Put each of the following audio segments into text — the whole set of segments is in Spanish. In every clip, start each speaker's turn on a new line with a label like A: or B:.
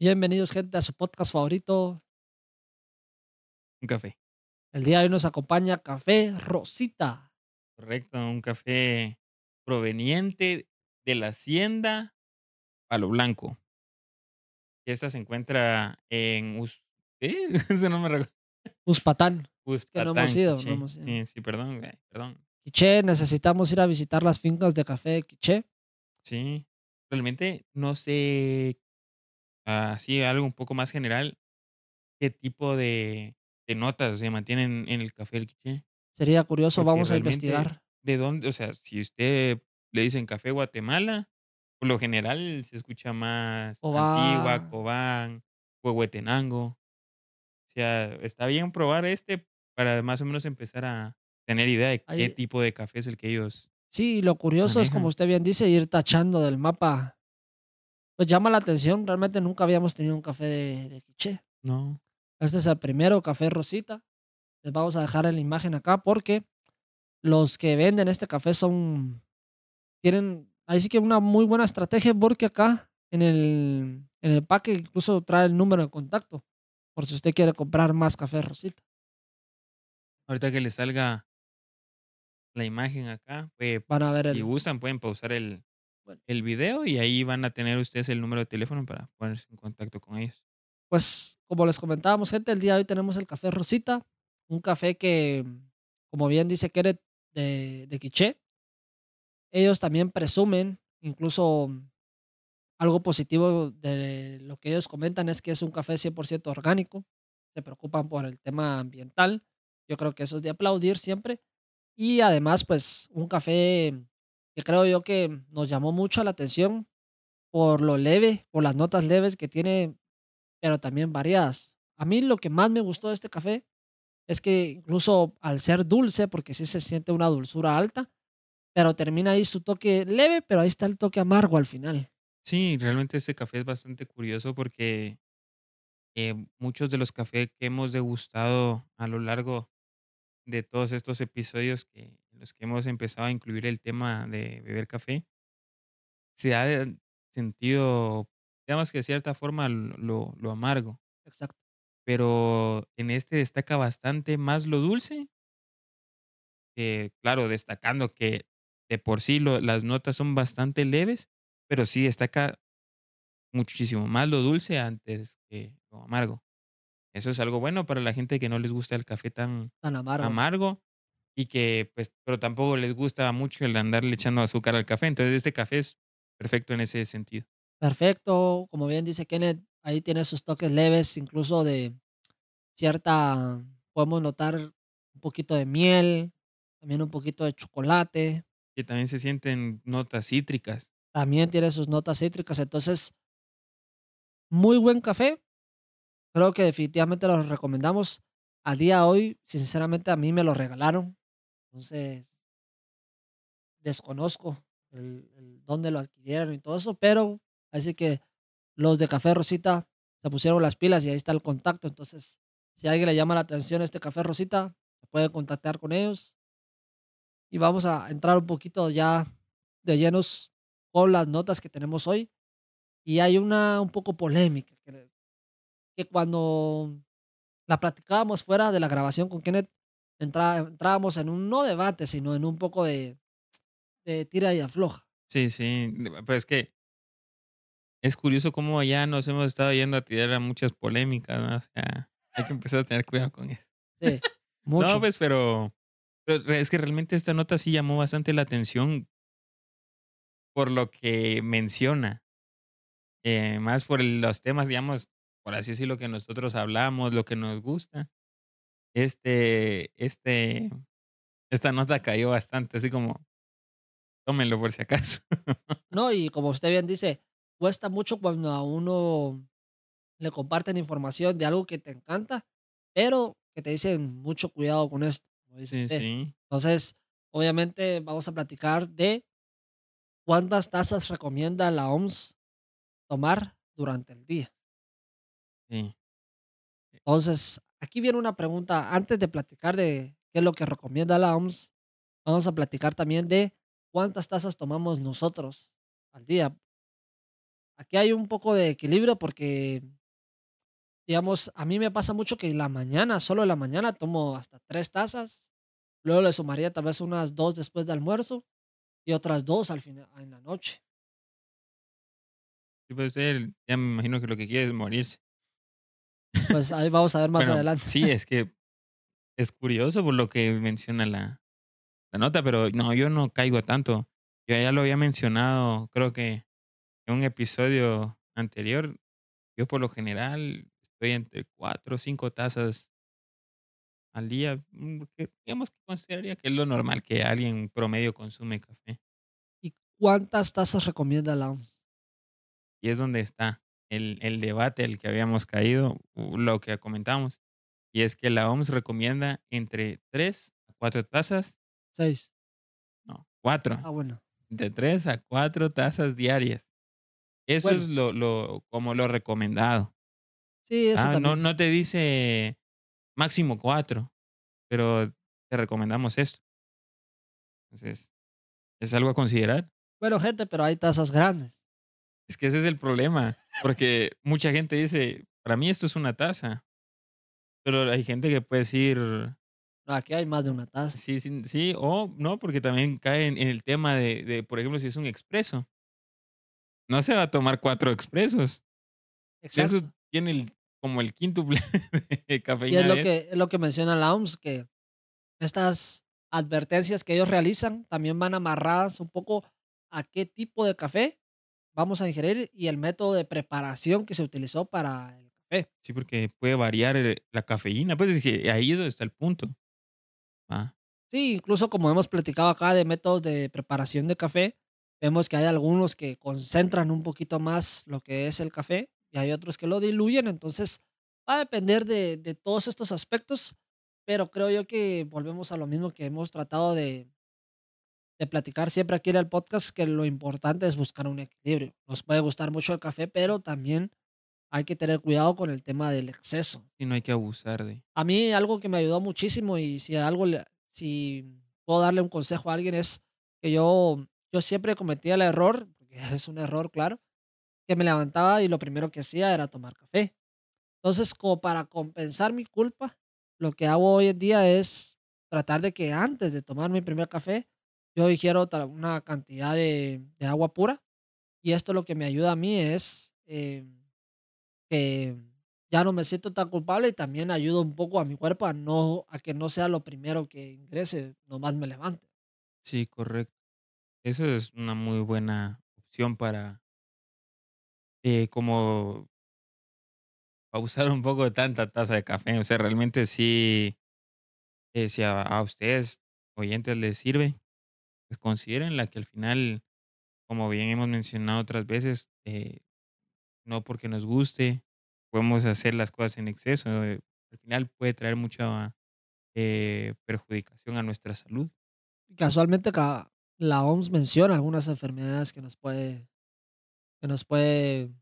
A: Bienvenidos, gente, a su podcast favorito.
B: Un café.
A: El día de hoy nos acompaña Café Rosita.
B: Correcto, un café proveniente de la hacienda Palo Blanco. Esta se encuentra en Us ¿qué? Ese no me recuerdo.
A: Uspatán.
B: Uspatán,
A: que no hemos ido, no hemos ido.
B: Sí, sí, perdón, güey, perdón.
A: Quiché, necesitamos ir a visitar las fincas de café de Quiché.
B: Sí, realmente no sé, así algo un poco más general, qué tipo de de notas se mantienen en el café del quiché.
A: Sería curioso,
B: Porque
A: vamos a
B: realmente,
A: investigar.
B: ¿de dónde? O sea, si usted le dicen café Guatemala, por lo general se escucha más Antigua,
A: Cobán.
B: Cobán, Huehuetenango. O sea, está bien probar este para más o menos empezar a tener idea de qué
A: Ahí
B: tipo de café es el que ellos
A: Sí, lo curioso es, como
B: manejan.
A: usted bien dice, ir tachando del mapa. Pues llama la atención, realmente nunca habíamos tenido un café de de Quiché.
B: No.
A: Este es el primero, Café Rosita. Les vamos a dejar en la imagen acá porque los que venden este café son tienen ahí sí que una muy buena estrategia, porque acá en el en el empaque incluso trae el número de contacto, por si usted quiere comprar más Café Rosita.
B: Ahorita que le salga la imagen acá, eh,
A: Van a ver
B: si
A: el
B: gustan, pueden pausar el
A: Bueno.
B: el video y ahí van a tener ustedes el número de teléfono para ponerse en contacto con ellos.
A: Pues, como les comentábamos, gente, el día de hoy tenemos el Café Rosita, un café que, como bien dice Kenneth, de de Quiché. Ellos también presumen, incluso algo positivo de lo que ellos comentan es que es un café 100% orgánico, se preocupan por el tema ambiental. Yo creo que eso es de aplaudir siempre. Y además, pues, un café que creo yo que nos llamó mucho la atención por lo leve, por las notas leves que tiene, pero también variadas. A mí lo que más me gustó de este café es que incluso al ser dulce, porque sí se siente una dulzura alta, pero termina ahí su toque leve, pero ahí está el toque amargo al final.
B: Sí, realmente ese café es bastante curioso porque, eh, muchos de los cafés que hemos degustado a lo largo de todos estos episodios que los que hemos empezado a incluir el tema de beber café se ha, sentido, digamos que de cierta forma lo lo amargo.
A: Exacto.
B: Pero en este destaca bastante más lo dulce claro, destacando que de por sí lo las notas son bastante leves, pero sí destaca muchísimo más lo dulce antes que lo amargo. Eso es algo bueno para la gente que no les gusta el café tan
A: Tan amargo.
B: amargo y que, pues, pero tampoco les gusta mucho el andarle echando azúcar al café. Entonces, este café es perfecto en ese sentido.
A: Perfecto, como bien dice Kenneth, ahí tiene sus toques leves, incluso de cierta podemos notar un poquito de miel, también un poquito de chocolate.
B: Que también se sienten notas cítricas.
A: También tiene sus notas cítricas, entonces muy buen café. Creo que definitivamente lo recomendamos. A día de hoy, sinceramente, a mí me lo regalaron. Entonces desconozco el dónde lo adquirieron y todo eso, pero así que los de Café Rosita se pusieron las pilas y ahí está el contacto. Entonces, si alguien le llama la atención este Café Rosita, se puede contactar con ellos. Y vamos a entrar un poquito ya de llenos con las notas que tenemos hoy. Y hay una un poco polémica, que cuando la platicábamos fuera de la grabación con Kenneth, entra entrábamos en un no debate, sino en un poco de de tira y afloja.
B: Sí, sí, pero es que es curioso cómo ya nos hemos estado yendo a tirar a muchas polémicas, ¿no? O sea, hay que empezar a tener cuidado con eso.
A: Sí,
B: No,
A: mucho.
B: pues, pero pero es que realmente esta nota sí llamó bastante la atención por lo que menciona. Eh, más por los temas, digamos, por así decirlo, que nosotros hablamos, lo que nos gusta. Este este esta nota cayó bastante, así como tómenlo por si acaso.
A: No, y como usted bien dice, cuesta mucho cuando a uno le comparten información de algo que te encanta, pero que te dicen mucho cuidado con esto, como dice
B: Sí,
A: usted.
B: sí.
A: Entonces, obviamente, vamos a platicar de cuántas tazas recomienda la OMS tomar durante el día.
B: Sí.
A: Entonces, aquí viene una pregunta, antes de platicar de qué es lo que recomienda la OMS, vamos a platicar también de cuántas tazas tomamos nosotros al día. aquí hay un poco de equilibrio porque, digamos, a mí me pasa mucho que en la mañana, solo en la mañana tomo hasta 3 tazas, luego le sumaría tal vez unas 2 después de almuerzo y otras 2 al final en la noche.
B: Sí, puede ser, ya me imagino que lo que quiere es morirse.
A: Pues ahí vamos a ver más
B: Bueno,
A: adelante.
B: sí, es que es curioso por lo que menciona la la nota, pero no, yo no caigo tanto. Yo ya lo había mencionado, creo que en un episodio anterior, yo por lo general estoy entre 4 o 5 tazas al día, mm, digamos que consideraría que es lo normal que alguien promedio consume café.
A: ¿Y cuántas tazas recomienda la OMS?
B: Y es donde está el el debate al que habíamos caído, lo que comentamos, y es que la OMS recomienda entre 3 a 4 tazas
A: 6.
B: no, 4,
A: Ah, bueno.
B: de 3 a 4 tazas diarias. Eso
A: Bueno.
B: es lo lo como lo recomendado.
A: Sí, eso
B: Ah, no no te dice máximo 4, pero te recomendamos esto. Entonces, es algo a considerar.
A: Bueno, gente, pero hay tazas grandes.
B: Es que ese es el problema, porque mucha gente dice: "Para mí esto es una taza". Pero hay gente que puede decir
A: No, aquí hay más de una taza.
B: sí, sí, sí, o no, porque también cae en en el tema de de, por ejemplo, si es un expreso. No se va a tomar 4 expresos. Eso
A: Exacto.
B: tiene el como el quíntuple de
A: Y
B: cafeína
A: es lo
B: eso.
A: que es lo que menciona la OMS, que estas advertencias que ellos realizan también van amarradas un poco a qué tipo de café vamos a ingerir y el método de preparación que se utilizó para el café.
B: Sí, porque puede variar, eh, la cafeína, pues, es que ahí es donde está el punto. Ah,
A: Sí, incluso como hemos platicado acá de métodos de preparación de café, vemos que hay algunos que concentran un poquito más lo que es el café y hay otros que lo diluyen, entonces va a depender de, de todos estos aspectos, pero creo yo que volvemos a lo mismo que hemos tratado de, de platicar siempre aquí en el podcast, que lo importante es buscar un equilibrio. Nos puede gustar mucho el café, pero también hay que tener cuidado con el tema del exceso.
B: sí, no hay que abusar de
A: A mí algo que me ayudó muchísimo y si algo le si puedo darle un consejo a alguien es que yo yo siempre cometía el error, porque es un error, claro, que me levantaba y lo primero que hacía era tomar café. Entonces, como para compensar mi culpa, lo que hago hoy en día es tratar de que antes de tomar mi primer café, yo ingiero ta una cantidad de agua pura, y esto lo que me ayuda a mí es, eh, que ya no me siento tan culpable y también ayuda un poco a mi cuerpo a no a que no sea lo primero que ingrese, nomás me levante.
B: Sí, correcto. Eso es una muy buena opción para eh, como pausar un poco de tanta taza de café. O sea, realmente sí, eh, si a ustedes, oyentes, les sirve, pues considérenla, que al final, como bien hemos mencionado otras veces, eh, no porque nos guste, podemos hacer las cosas en exceso, eh, al final puede traer mucha, eh, perjudicación a nuestra salud.
A: Casualmente, ca la OMS menciona algunas enfermedades que nos puede que nos puede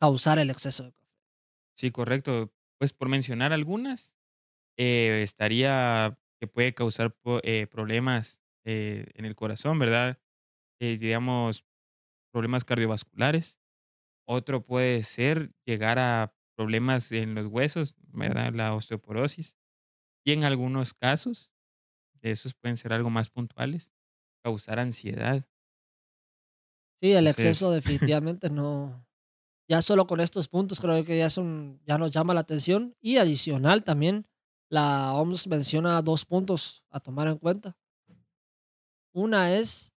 A: causar el exceso de café.
B: Sí, correcto. Pues, por mencionar algunas, eh, estaría que puede causar eh, problemas, eh, en el corazón, ¿verdad? Eh, digamos, problemas cardiovasculares. Otro puede ser llegar a problemas en los huesos, ¿verdad? La osteoporosis. Y en algunos casos, esos pueden ser algo más puntuales, causar ansiedad.
A: Sí, el exceso
B: Entonces
A: definitivamente no ya solo con estos puntos creo que ya son ya nos llama la atención y adicional también la OMS menciona 2 puntos a tomar en cuenta. Una es,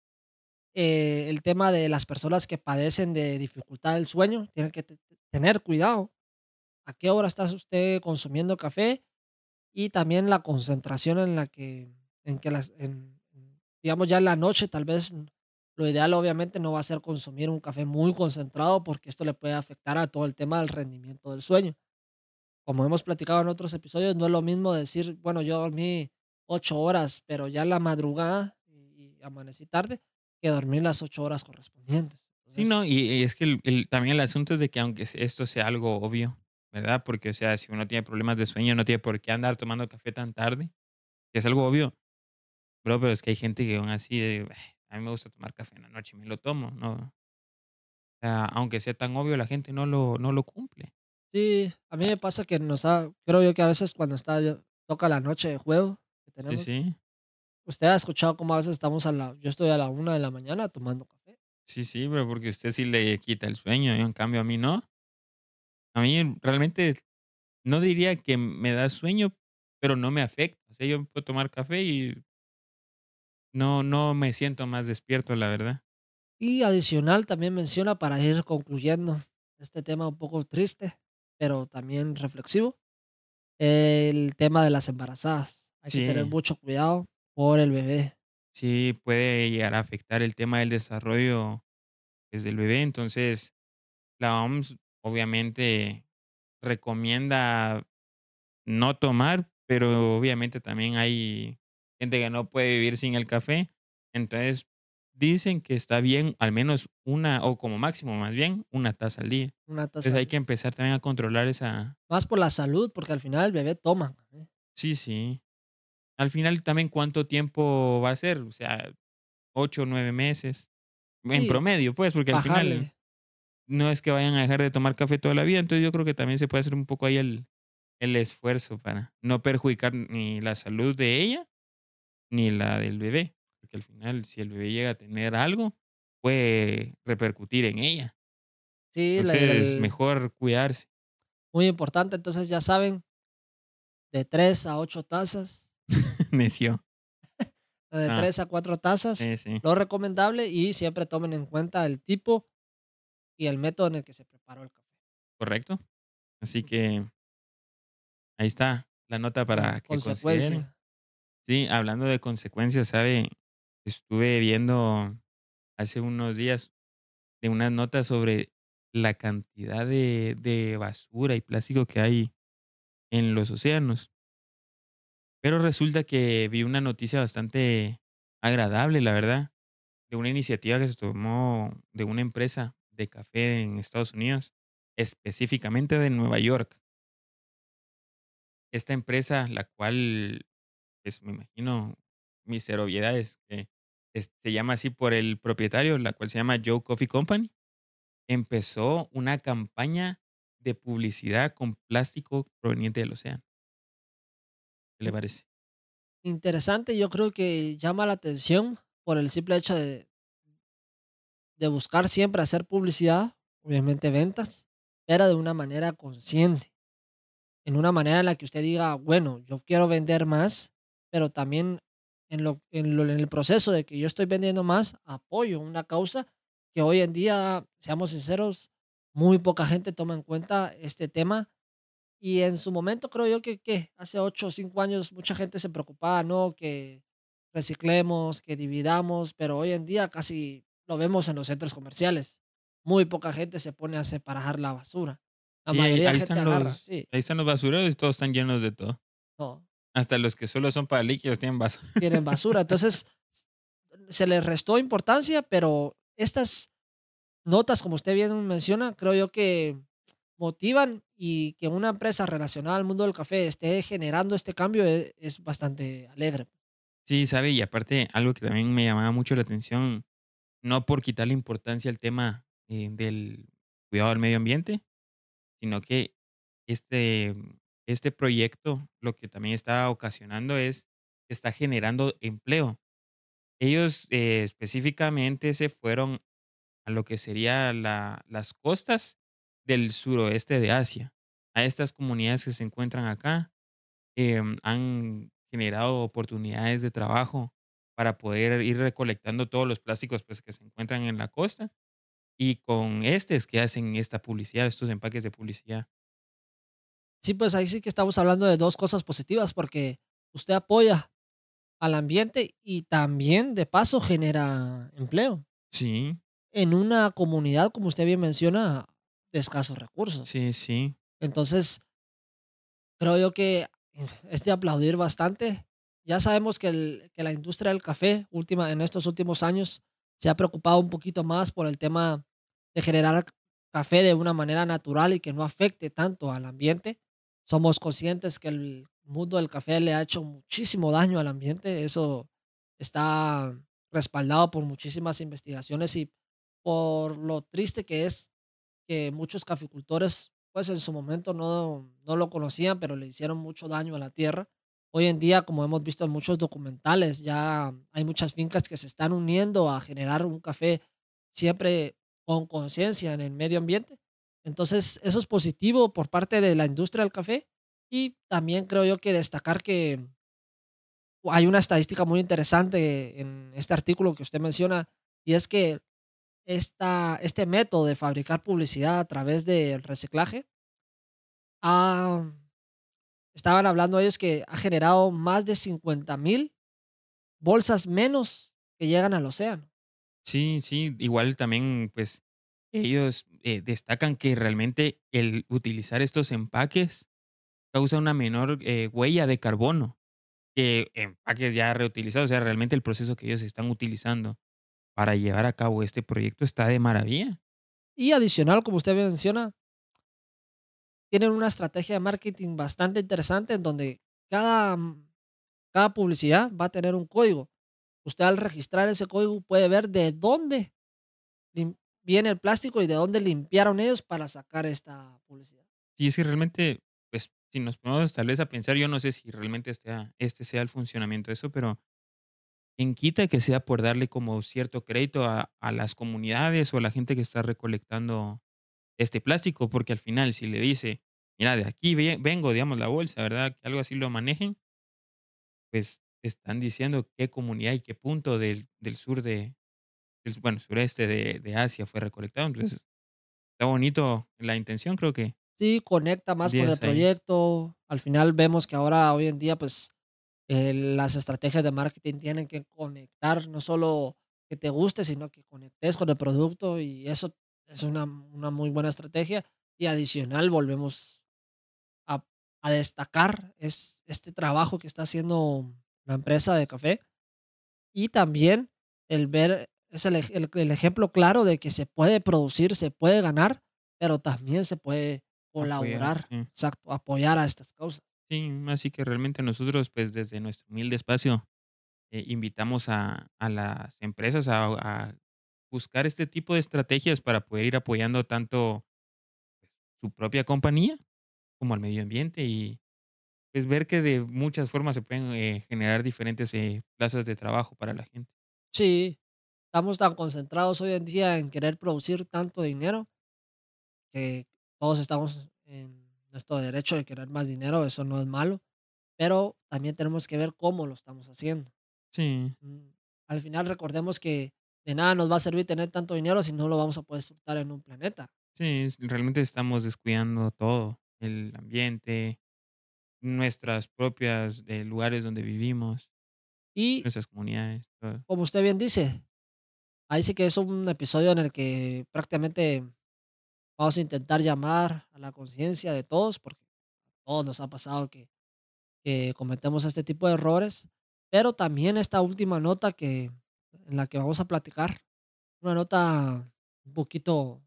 A: eh, el tema de las personas que padecen de dificultad del sueño, tienen que te tener cuidado. ¿A qué hora estás usted consumiendo café? Y también la concentración en la que en que las en digamos, ya en la noche, tal vez, lo ideal, obviamente, no va a ser consumir un café muy concentrado, porque esto le puede afectar a todo el tema del rendimiento del sueño. Como hemos platicado en otros episodios, no es lo mismo decir: "Bueno, yo dormí 8 horas, pero ya en la madrugada amanecí tarde", que dormir las 8 horas correspondientes.
B: Sí,
A: Entonces
B: no, y y es que el el también el asunto es de que aunque esto sea algo obvio, ¿verdad? Porque, o sea, si uno tiene problemas de sueño, no tiene por qué andar tomando café tan tarde, que es algo obvio. Bro, pero es que hay gente que aún así de: "A mí me gusta tomar café en la noche y me lo tomo", ¿no? sea, aunque sea tan obvio, la gente no lo no lo cumple.
A: Sí, a mí
B: Ah,
A: me pasa que nos da creo yo que a veces cuando está toca la noche de juego que
B: sí,
A: tenemos,
B: sí.
A: Usted ha escuchado cómo a veces estamos a la yo estoy a la una de la mañana tomando café.
B: Sí, sí, pero porque usted sí le quita el sueño, y en cambio a mí no. A mí realmente no diría que me da sueño, pero no me afecta. O sea, yo puedo tomar café y no no me siento más despierto, la verdad.
A: Y adicional también menciona para ir concluyendo este tema un poco triste, pero también reflexivo, el tema de las embarazadas. Hay que tener
B: Sí,
A: mucho cuidado por el bebé.
B: sí puede llegar a afectar el tema del desarrollo, pues, del bebé. Entonces, la OMS obviamente recomienda no tomar, pero obviamente también hay gente que no puede vivir sin el café. Entonces, dicen que está bien al menos una, o como máximo más bien, una taza al día.
A: Una
B: Entonces
A: taza
B: hay que empezar también a controlar esa
A: más por la salud, porque al final el bebé toma, ¿eh?
B: sí, sí. Al final también cuánto tiempo va a ser, o sea, 8 o 9 meses, en promedio, pues, porque al final no es que vayan a dejar de tomar café toda la vida. Entonces yo creo que también se puede hacer un poco ahí el el esfuerzo para no perjudicar ni la salud de ella ni la del bebé, porque al final, si el bebé llega a tener algo, puede repercutir en ella.
A: Sí, la
B: Entonces,
A: el
B: mejor cuidarse.
A: muy importante, entonces ya saben, de 3 a 8 tazas,
B: Necio.
A: de
B: Ah,
A: 3 a 4 tazas,
B: sí, sí,
A: lo recomendable y siempre tomen en cuenta el tipo y el método en el que se preparó el café.
B: correcto. Así que ahí está la nota para que consideren. Sí, hablando de consecuencias, ¿sabe? Estuve viendo hace unos días de unas notas sobre la cantidad de de basura y plástico que hay en los océanos. Pero resulta que vi una noticia bastante agradable, la verdad, de una iniciativa que se tomó de una empresa de café en Estados Unidos, específicamente de Nueva York. Esta empresa, la cual, pues me imagino, Mister Obviedades, que se llama así por el propietario, la cual se llama Joe Coffee Company, empezó una campaña de publicidad con plástico proveniente del océano. ¿Qué le parece?
A: interesante, yo creo que llama la atención por el simple hecho de de buscar siempre hacer publicidad, obviamente ventas, pero de una manera consciente, en una manera en la que usted diga, bueno, yo quiero vender más, pero también en lo en lo en el proceso de que yo estoy vendiendo más, apoyo una causa que hoy en día, seamos sinceros, muy poca gente toma en cuenta este tema Y en su momento creo yo que, ¿qué? Hace 8 o 5 años mucha gente se preocupaba, ¿no? Que reciclemos, que dividamos, pero hoy en día casi lo vemos en los centros comerciales. Muy poca gente se pone a separar la basura. La
B: Sí, ahí
A: mayoría de
B: ahí
A: gente
B: están
A: agarra,
B: los
A: sí,
B: ahí están los basureros y todos están llenos de todo.
A: no,
B: Hasta los que solo son para líquidos tienen basura.
A: tienen basura. Entonces, se les restó importancia, pero estas notas, como usted bien menciona, creo yo que motivan y que una empresa relacionada al mundo del café esté generando este cambio e- es bastante alegre.
B: Sí, sabe, y aparte algo que también me llamaba mucho la atención, no por quitarle importancia al tema, eh, del cuidado del medio ambiente, sino que este este proyecto lo que también está ocasionando es, está generando empleo. Ellos, eh, específicamente se fueron a lo que sería la las costas del suroeste de Asia, a estas comunidades que se encuentran acá, em, han generado oportunidades de trabajo para poder ir recolectando todos los plásticos, pues, que se encuentran en la costa, y con este es que hacen esta publicidad, estos empaques de publicidad.
A: Sí, pues ahí sí que estamos hablando de 2 cosas positivas, porque usted apoya al ambiente y también, de paso, genera empleo.
B: Sí,
A: en una comunidad, como usted bien menciona, de escasos recursos.
B: sí, sí,
A: Entonces, creo yo que es de aplaudir bastante. Ya sabemos que el que la industria del café última en estos últimos años se ha preocupado un poquito más por el tema de generar café de una manera natural y que no afecte tanto al ambiente. Somos conscientes que el mundo del café le ha hecho muchísimo daño al ambiente. Eso está respaldado por muchísimas investigaciones y por lo triste que es que muchos caficultores, pues en su momento no, no lo conocían, pero le hicieron mucho daño a la tierra. Hoy en día, como hemos visto en muchos documentales, ya hay muchas fincas que se están uniendo a generar un café siempre con conciencia en el medio ambiente. Entonces, eso es positivo por parte de la industria del café y también creo yo que destacar que hay una estadística muy interesante en este artículo que usted menciona y es que esta, este método de fabricar publicidad a través del reciclaje, ah, estaban hablando ellos que ha generado más de 50 mil bolsas menos que llegan al océano.
B: Sí, sí, igual también, pues, ellos eh, destacan que realmente el utilizar estos empaques causa una menor eh, huella de carbono que empaques ya reutilizados. O sea, realmente el proceso que ellos están utilizando para llevar a cabo este proyecto está de maravilla.
A: Y adicional, como usted menciona, tienen una estrategia de marketing bastante interesante en donde cada, mm, cada publicidad va a tener un código. Usted al registrar ese código puede ver de dónde viene el plástico y de dónde limpiaron ellos para sacar esta publicidad.
B: Sí, es que realmente, pues, si nos ponemos tal vez a pensar, yo no sé si realmente este, este sea el funcionamiento de eso, pero en quita que sea por darle como cierto crédito a, a las comunidades o a la gente que está recolectando este plástico, porque al final si le dice, mira, de aquí vengo, digamos, la bolsa, ¿verdad? Que algo así lo manejen, pues están diciendo qué comunidad y qué punto del, del sur de, bueno, sureste de, de, Asia fue recolectado. Entonces, está bonito la intención, creo que.
A: Sí, conecta más con el proyecto. Al final vemos que ahora, hoy en día, pues eh, las estrategias de marketing tienen que conectar, no solo que te guste, sino que conectes con el producto y eso es una, una muy buena estrategia. Y adicional, volvemos a, a destacar es este trabajo que está haciendo la empresa de café y también el ver, es el, el, ejemplo claro de que se puede producir, se puede ganar, pero también se puede colaborar, exacto, apoyar a estas causas.
B: Sí, así que realmente nosotros, pues desde nuestro humilde espacio, eh, invitamos a, a, las empresas a, buscar este tipo de estrategias para poder ir apoyando tanto pues, su propia compañía como al medio ambiente y pues ver que de muchas formas se pueden eh, generar diferentes eh, plazas de trabajo para la gente.
A: Sí, estamos tan concentrados hoy en día en querer producir tanto dinero que todos estamos en nuestro derecho de querer más dinero, eso no es malo, pero también tenemos que ver cómo lo estamos haciendo.
B: Sí.
A: Mm, al final recordemos que de nada nos va a servir tener tanto dinero si no lo vamos a poder disfrutar en un planeta.
B: Sí, realmente estamos descuidando todo, el ambiente, nuestras propias eh, lugares donde vivimos,
A: y
B: nuestras comunidades.
A: Como usted bien dice, ahí sí que es un episodio en el que prácticamente Vamos a intentar llamar a la conciencia de todos, porque a todos nos ha pasado que, cometemos este tipo de errores, pero también esta última nota que, en la que vamos a platicar, una nota un poquito,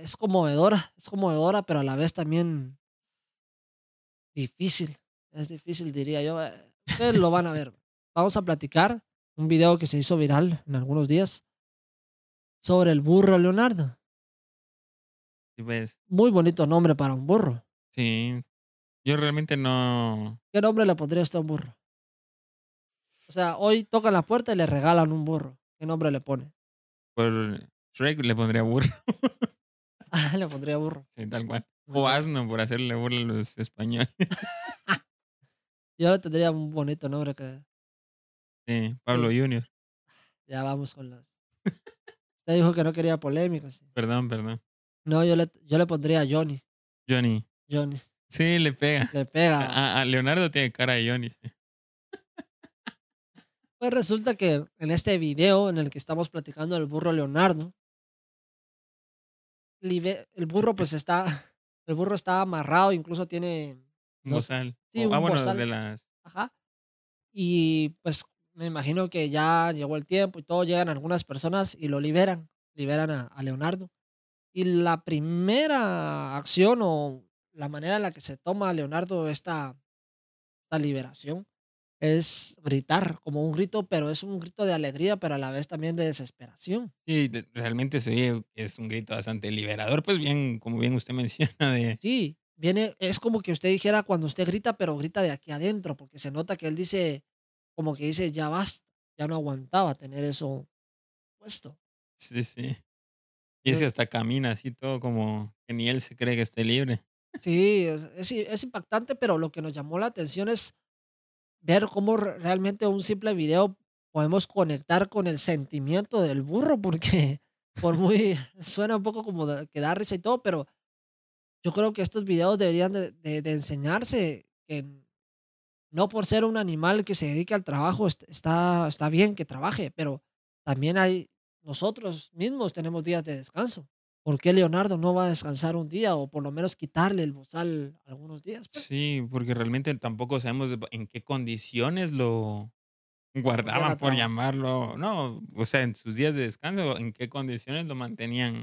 A: es conmovedora, es conmovedora, pero a la vez también difícil, es difícil diría yo, eh, ustedes lo van a ver. Vamos a platicar un video que se hizo viral en algunos días sobre el burro Leonardo.
B: Sí, pues.
A: Muy bonito nombre para un burro.
B: Sí. Yo realmente no.
A: ¿Qué nombre le pondría usted a un burro? O sea, hoy tocan la puerta y le regalan un burro. ¿Qué nombre le pone?
B: Por Shrek le pondría burro.
A: ah, le pondría burro.
B: Sí, tal cual. O asno, por hacerle burla a los españoles.
A: Yo le tendría un bonito nombre que.
B: Sí, Pablo Junior.
A: Ya vamos con las. Usted dijo que no quería polémicas.
B: Perdón, perdón.
A: No, yo le, yo le pondría a Johnny.
B: Johnny.
A: Johnny.
B: Sí, le pega.
A: Le pega.
B: A, Leonardo tiene cara de Johnny.
A: Pues resulta que en este video en el que estamos platicando del burro Leonardo, el burro pues está, el burro está amarrado, incluso tiene...
B: Un bozal. Sí, ah, bueno, de las...
A: Ajá. Y pues me imagino que ya llegó el tiempo y todo, llegan algunas personas y lo liberan, liberan a, Leonardo. Y la primera acción o la manera en la que se toma a Leonardo esta, esta liberación es gritar, como un grito, pero es un grito de alegría, pero a la vez también de desesperación.
B: Sí, realmente que es un grito bastante liberador, pues bien, como bien usted menciona de
A: Sí, viene es como que usted dijera cuando usted grita, pero grita de aquí adentro, porque se nota que él dice, como que dice: "Ya basta", ya no aguantaba tener eso puesto.
B: sí, sí. Y es que hasta camina así todo como que ni él se cree que esté libre.
A: sí, es es impactante, pero lo que nos llamó la atención es ver cómo re realmente un simple video podemos conectar con el sentimiento del burro, porque por muy suena un poco como de que da risa y todo, pero yo creo que estos videos deberían de de de enseñarse que no por ser un animal que se dedique al trabajo est está está bien que trabaje, pero también hay nosotros mismos tenemos días de descanso. ¿Por qué Leonardo no va a descansar un día o por lo menos quitarle el bozal algunos días, pues?
B: Sí, porque realmente tampoco sabemos en qué condiciones lo guardaban, por llamarlo, no, o sea, en sus días de descanso, en qué condiciones lo mantenían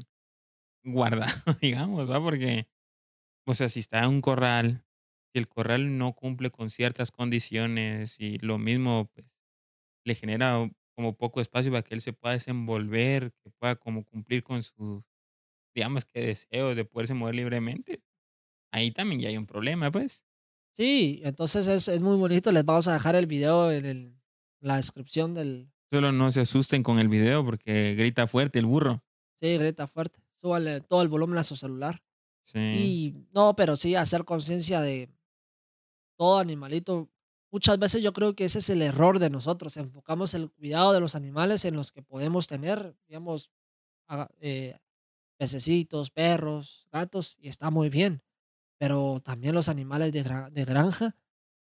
B: guardado, digamos, ¿va? Porque, o sea, si está en un corral, si el corral no cumple con ciertas condiciones y lo mismo, pues, le genera como poco espacio para que él se pueda desenvolver, que pueda como cumplir con sus, digamos que deseos de poderse mover libremente, ahí también ya hay un problema, pues.
A: Sí, entonces es es muy bonito, les vamos a dejar el video en el la descripción del
B: Solo no se asusten con el video porque grita fuerte el burro.
A: sí, grita fuerte, súbale todo el volumen a su celular.
B: Sí,
A: Y no, pero sí hacer conciencia de todo animalito. Muchas veces yo creo que ese es el error de nosotros, enfocamos el cuidado de los animales en los que podemos tener, digamos, eh, pececitos, perros, gatos, y está muy bien, pero también los animales de gra de granja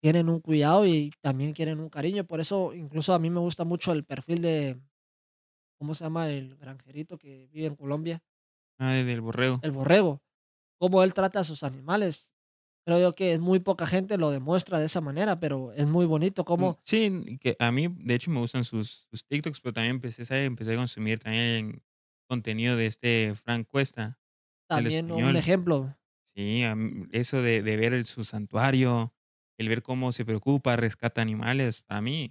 A: tienen un cuidado y también quieren un cariño. Por eso, incluso a mí me gusta mucho el perfil de, ¿cómo se llama? El granjerito que vive en Colombia,
B: ay, del borrego.
A: el borrego, cómo él trata a sus animales. Creo yo que es muy poca gente lo demuestra de esa manera, pero es muy bonito
B: Mm,
A: cómo
B: sí, que a mí, de hecho, me gustan sus sus TikToks, pero también empecé. Empecé a consumir también contenido de este Frank Cuesta,
A: también un ejemplo.
B: Sí, eso de de ver el su santuario, el ver cómo se preocupa, rescata animales, para mí,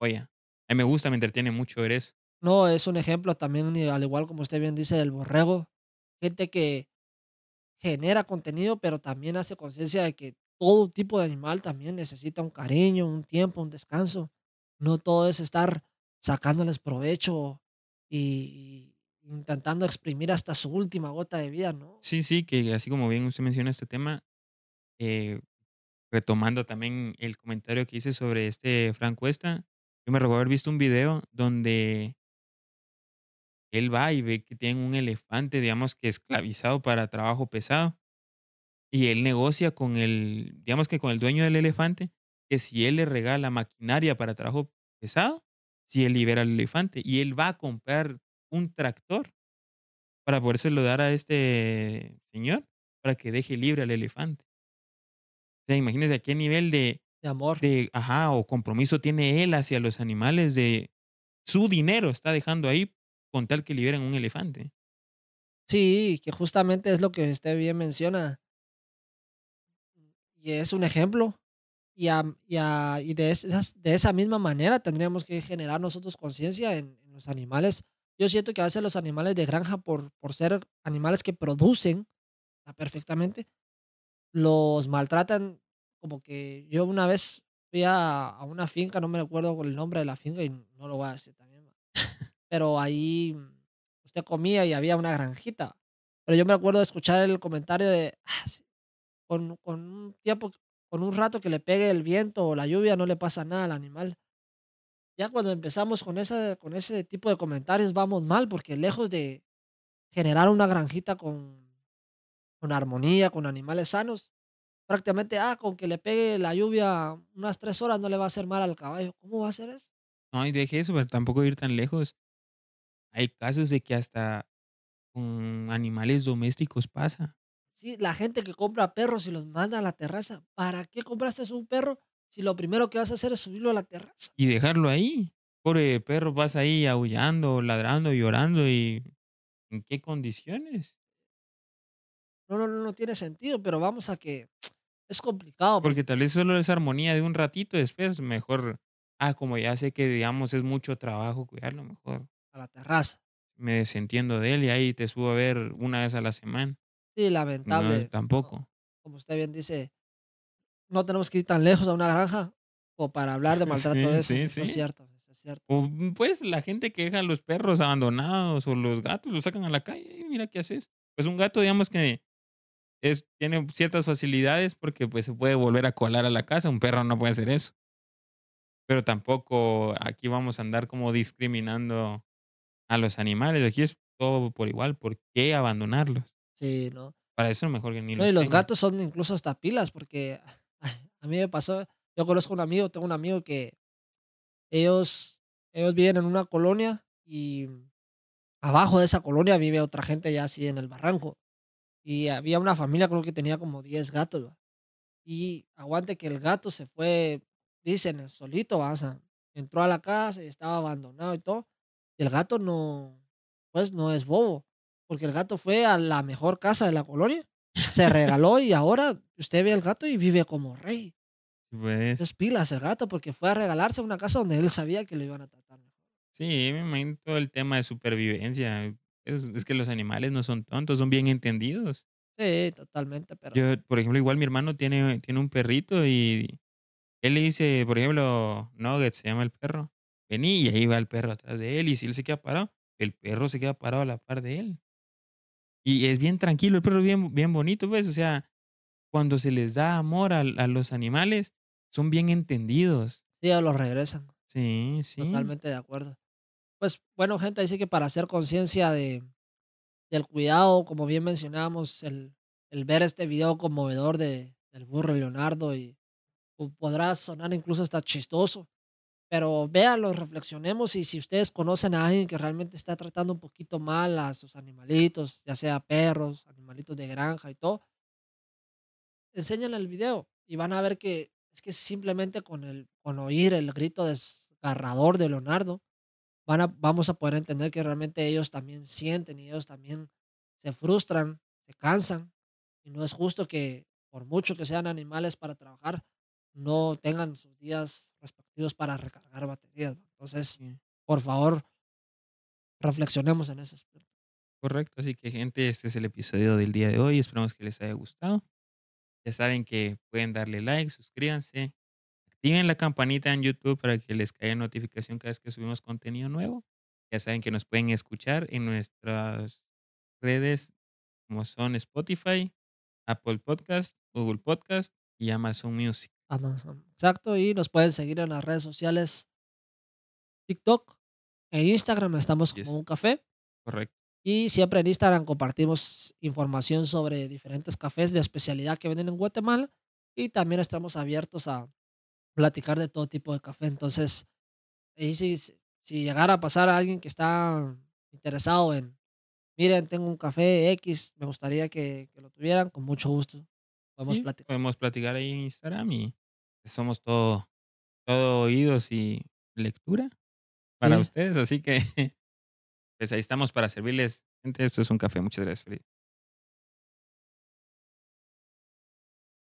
B: oye, a mí me gusta, me entretiene mucho ver eso.
A: No, es un ejemplo también, al igual como usted bien dice, del borrego, gente que genera contenido, pero también hace conciencia de que todo tipo de animal también necesita un cariño, un tiempo, un descanso. No todo es estar sacándoles provecho y, y intentando exprimir hasta su última gota de vida, ¿no?
B: Sí, sí, que así como bien usted menciona este tema, eh, retomando también el comentario que hice sobre este Frank Cuesta, yo me recuerdo haber visto un video donde él va y ve que tienen un elefante, digamos que esclavizado para trabajo pesado, y él negocia con el, digamos que con el dueño del elefante, que si él le regala maquinaria para trabajo pesado, si él libera al elefante, y él va a comprar un tractor para podérselo dar a este señor, para que deje libre al elefante. O sea, imagínese a qué nivel de
A: De amor.
B: de ajá, o compromiso tiene él hacia los animales de su dinero está dejando ahí con tal que liberen un elefante.
A: Sí, que justamente es lo que usted bien menciona. Y es un ejemplo. Y, am- y, a- y de, esas, de esa misma manera tendríamos que generar nosotros conciencia en, en los animales. Yo siento que a veces los animales de granja, por, por ser animales que producen ah, perfectamente, los maltratan. Como que yo una vez fui a, a una finca, no me acuerdo el nombre de la finca y no lo voy a decir también. Pero ahí mm, usted comía y había una granjita. Pero yo me acuerdo de escuchar el comentario de, "Ah, sí, con, con un tiempo, con un rato que le pegue el viento o la lluvia, no le pasa nada al animal. Ya cuando empezamos con ese, con ese tipo de comentarios vamos mal, porque lejos de generar una granjita con, con armonía, con animales sanos, prácticamente, ah, con que le pegue la lluvia unas tres horas no le va a hacer mal al caballo. ¿Cómo va a hacer eso?
B: No, y deje eso, pero tampoco ir tan lejos. Hay casos de que hasta con animales domésticos pasa.
A: Sí, la gente que compra perros y los manda a la terraza, ¿para qué compraste un perro si lo primero que vas a hacer es subirlo a la terraza?
B: Y dejarlo ahí. Pobre perro, vas ahí aullando, ladrando, llorando y ¿en qué condiciones?
A: No, no, no, no tiene sentido, pero vamos a que Es complicado porque
B: tal vez solo es armonía de un ratito, después mejor, ah, como ya sé que, digamos, es mucho trabajo cuidarlo, mejor
A: a la terraza.
B: me desentiendo de él y ahí te subo a ver una vez a la semana.
A: Sí,
B: No,
A: lamentable. No,
B: tampoco.
A: como usted bien dice, no tenemos que ir tan lejos a una granja o para hablar de maltrato de
B: Sí,
A: eso.
B: sí,
A: Eso es
B: sí.
A: cierto, eso es cierto.
B: O, mm, pues, la gente que deja a los perros abandonados o los gatos, los sacan a la calle, y mira qué haces. Pues un gato, digamos que es tiene ciertas facilidades porque, pues, se puede volver a colar a la casa, un perro no puede hacer eso. Pero tampoco aquí vamos a andar como discriminando a los animales, aquí es todo por igual, ¿por qué abandonarlos?
A: Sí, ¿no?
B: Para eso mejor que ni
A: No, y
B: los
A: los
B: tengan.
A: gatos son incluso hasta pilas, porque a mí me pasó, yo conozco un amigo, tengo un amigo que ellos ellos viven en una colonia y abajo de esa colonia vive otra gente ya así en el barranco. Y había una familia, creo que tenía como 10 gatos, ¿va? Y aguante que el gato se fue, dicen, solito, ¿va? O sea, entró a la casa y estaba abandonado y todo. Y el gato no, pues no es bobo, porque el gato fue a la mejor casa de la colonia, se regaló y ahora usted ve al gato y vive como rey.
B: Pues,
A: Es pilas el gato porque fue a regalarse a una casa donde él sabía que lo iban a tratar mejor.
B: sí, me imagino todo el tema de supervivencia. Es es que los animales no son tontos, son bien entendidos.
A: Sí, totalmente, pero sí.
B: Yo, por ejemplo, igual mi hermano tiene tiene un perrito y él le dice, por ejemplo, Nugget se llama el perro, vení, y ahí va el perro atrás de él, y si él se queda parado, el perro se queda parado a la par de él. Y es bien tranquilo, el perro es bien bien bonito, pues, o sea, cuando se les da amor a los animales, son bien entendidos.
A: Sí, ya lo regresan.
B: Sí, sí.
A: Totalmente de acuerdo. Pues bueno, gente, dice que para hacer conciencia de, del cuidado, como bien mencionábamos, el, el ver este video conmovedor de, del burro Leonardo y po- podrá sonar incluso hasta chistoso, pero véanlo, reflexionemos y si ustedes conocen a alguien que realmente está tratando un poquito mal a sus animalitos, ya sea perros, animalitos de granja y todo, enséñenle el video y van a ver que es que simplemente con, el, con oír el grito desgarrador de Leonardo, van a, vamos a poder entender que realmente ellos también sienten y ellos también se frustran, se cansan y no es justo que por mucho que sean animales para trabajar, no tengan sus días respectivos para recargar baterías. Entonces,
B: Sí,
A: por favor, reflexionemos en ese aspecto.
B: correcto. Así que, gente, este es el episodio del día de hoy. Esperamos que les haya gustado. Ya saben que pueden darle like, suscríbanse, activen la campanita en YouTube para que les caiga notificación cada vez que subimos contenido nuevo. Ya saben que nos pueden escuchar en nuestras redes como son Spotify, Apple Podcast, Google Podcast y Amazon Music.
A: Amazon. Exacto, y nos pueden seguir en las redes sociales TikTok e Instagram, estamos como
B: Yes.
A: un café.
B: Correcto.
A: Y siempre en Instagram compartimos información sobre diferentes cafés de especialidad que venden en Guatemala. Y también estamos abiertos a platicar de todo tipo de café. Entonces, ahí si, si llegara a pasar a alguien que está interesado en, miren, tengo un café X, me gustaría que, que lo tuvieran, con mucho gusto. Podemos
B: Sí,
A: platicar.
B: podemos platicar ahí en Instagram y somos todo, todo oídos y lectura para
A: Sí.
B: ustedes. Así que, pues ahí estamos para servirles. Gente, esto es un café. Muchas gracias, Felipe.